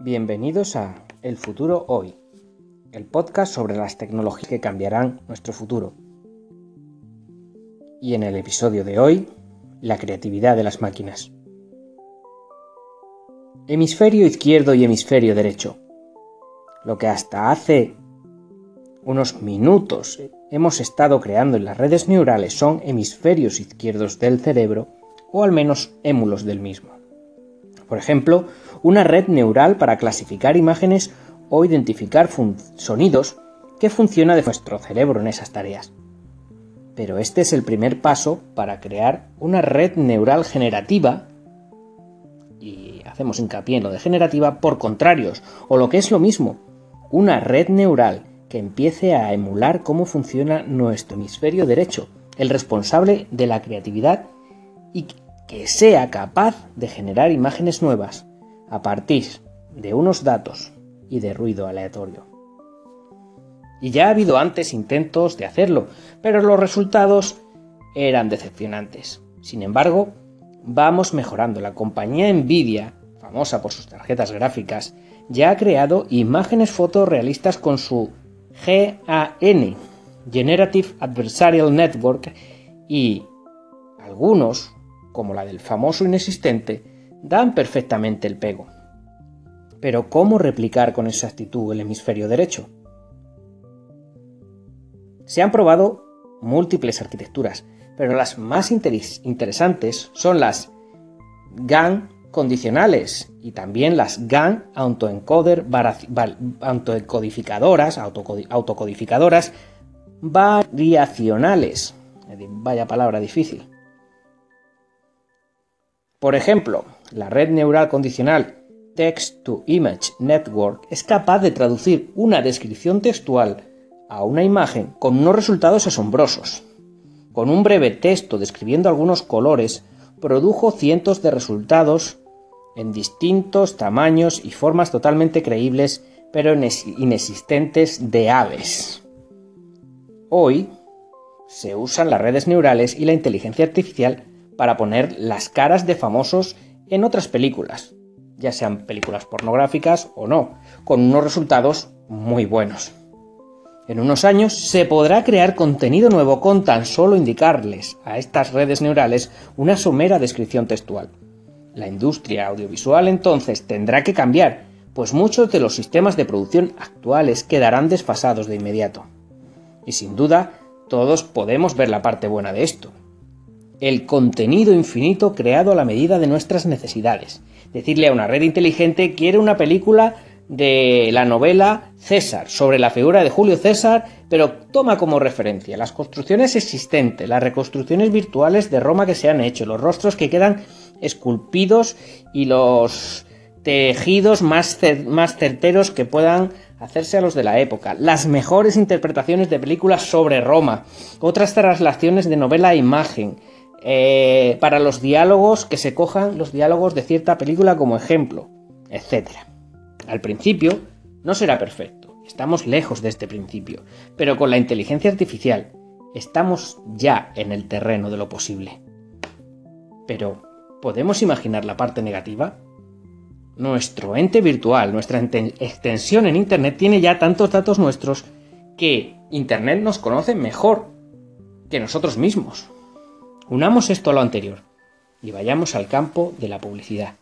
Bienvenidos a El futuro hoy, el podcast sobre las tecnologías que cambiarán nuestro futuro. Y en el episodio de hoy, la creatividad de las máquinas. Hemisferio izquierdo y hemisferio derecho. Lo que hasta hace unos minutos hemos estado creando en las redes neurales son hemisferios izquierdos del cerebro o al menos émulos del mismo. Por ejemplo, una red neural para clasificar imágenes o identificar sonidos que funciona de nuestro cerebro en esas tareas. Pero este es el primer paso para crear una red neural generativa, y hacemos hincapié en lo de generativa, por contrarios, o lo que es lo mismo, una red neural que empiece a emular cómo funciona nuestro hemisferio derecho, el responsable de la creatividad y que sea capaz de generar imágenes nuevas a partir de unos datos y de ruido aleatorio. Y ya ha habido antes intentos de hacerlo, pero los resultados eran decepcionantes. Sin embargo, vamos mejorando. La compañía Nvidia, famosa por sus tarjetas gráficas, ya ha creado imágenes fotorrealistas con su GAN, Generative Adversarial Network, y algunos como la del famoso inexistente, dan perfectamente el pego. Pero ¿cómo replicar con exactitud el hemisferio derecho? Se han probado múltiples arquitecturas, pero las más interesantes son las GAN condicionales y también las GAN autoencoder autocodificadoras, autocodificadoras variacionales. Vaya palabra difícil. Por ejemplo, la red neural condicional Text to Image Network es capaz de traducir una descripción textual a una imagen con unos resultados asombrosos. Con un breve texto describiendo algunos colores, produjo cientos de resultados en distintos tamaños y formas totalmente creíbles pero inexistentes de aves. Hoy se usan las redes neurales y la inteligencia artificial para poner las caras de famosos en otras películas, ya sean películas pornográficas o no, con unos resultados muy buenos. En unos años se podrá crear contenido nuevo con tan solo indicarles a estas redes neurales una somera descripción textual. La industria audiovisual entonces tendrá que cambiar, pues muchos de los sistemas de producción actuales quedarán desfasados de inmediato. Y sin duda, todos podemos ver la parte buena de esto el contenido infinito creado a la medida de nuestras necesidades. Decirle a una red inteligente, quiere una película de la novela César, sobre la figura de Julio César, pero toma como referencia las construcciones existentes, las reconstrucciones virtuales de Roma que se han hecho, los rostros que quedan esculpidos y los tejidos más, más certeros que puedan hacerse a los de la época, las mejores interpretaciones de películas sobre Roma, otras traslaciones de novela a imagen, eh, para los diálogos que se cojan los diálogos de cierta película como ejemplo, etc. Al principio no será perfecto, estamos lejos de este principio, pero con la inteligencia artificial estamos ya en el terreno de lo posible. Pero, ¿podemos imaginar la parte negativa? Nuestro ente virtual, nuestra extensión en Internet tiene ya tantos datos nuestros que Internet nos conoce mejor que nosotros mismos. Unamos esto a lo anterior y vayamos al campo de la publicidad.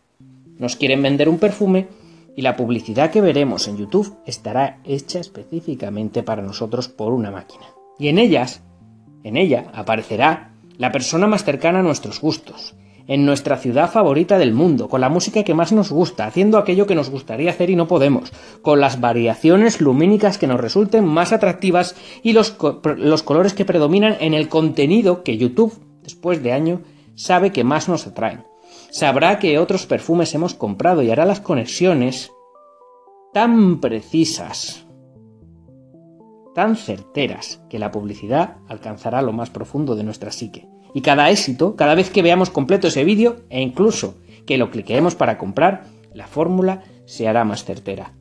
Nos quieren vender un perfume y la publicidad que veremos en YouTube estará hecha específicamente para nosotros por una máquina. Y en ellas, en ella aparecerá la persona más cercana a nuestros gustos, en nuestra ciudad favorita del mundo, con la música que más nos gusta, haciendo aquello que nos gustaría hacer y no podemos, con las variaciones lumínicas que nos resulten más atractivas y los, los colores que predominan en el contenido que YouTube después de año, sabe que más nos atraen. Sabrá que otros perfumes hemos comprado y hará las conexiones tan precisas, tan certeras, que la publicidad alcanzará lo más profundo de nuestra psique. Y cada éxito, cada vez que veamos completo ese vídeo, e incluso que lo cliqueemos para comprar, la fórmula se hará más certera.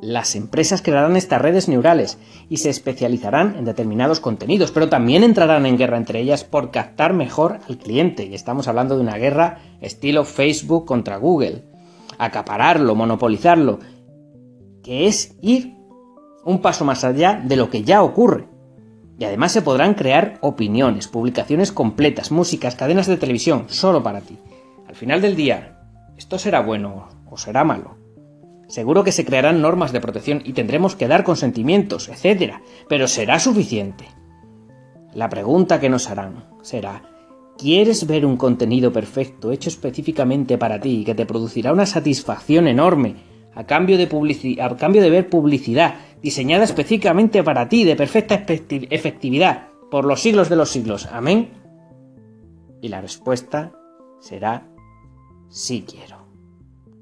Las empresas crearán estas redes neurales y se especializarán en determinados contenidos, pero también entrarán en guerra entre ellas por captar mejor al cliente. Y estamos hablando de una guerra estilo Facebook contra Google. acapararlo, monopolizarlo, que es ir un paso más allá de lo que ya ocurre. Y además se podrán crear opiniones, publicaciones completas, músicas, cadenas de televisión, solo para ti. Al final del día, esto será bueno o será malo. Seguro que se crearán normas de protección y tendremos que dar consentimientos, etc. Pero ¿será suficiente? La pregunta que nos harán será, ¿quieres ver un contenido perfecto hecho específicamente para ti y que te producirá una satisfacción enorme a cambio de, a cambio de ver publicidad diseñada específicamente para ti de perfecta efectividad por los siglos de los siglos? Amén. Y la respuesta será sí quiero.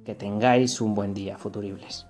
Que tengáis un buen día, futuribles.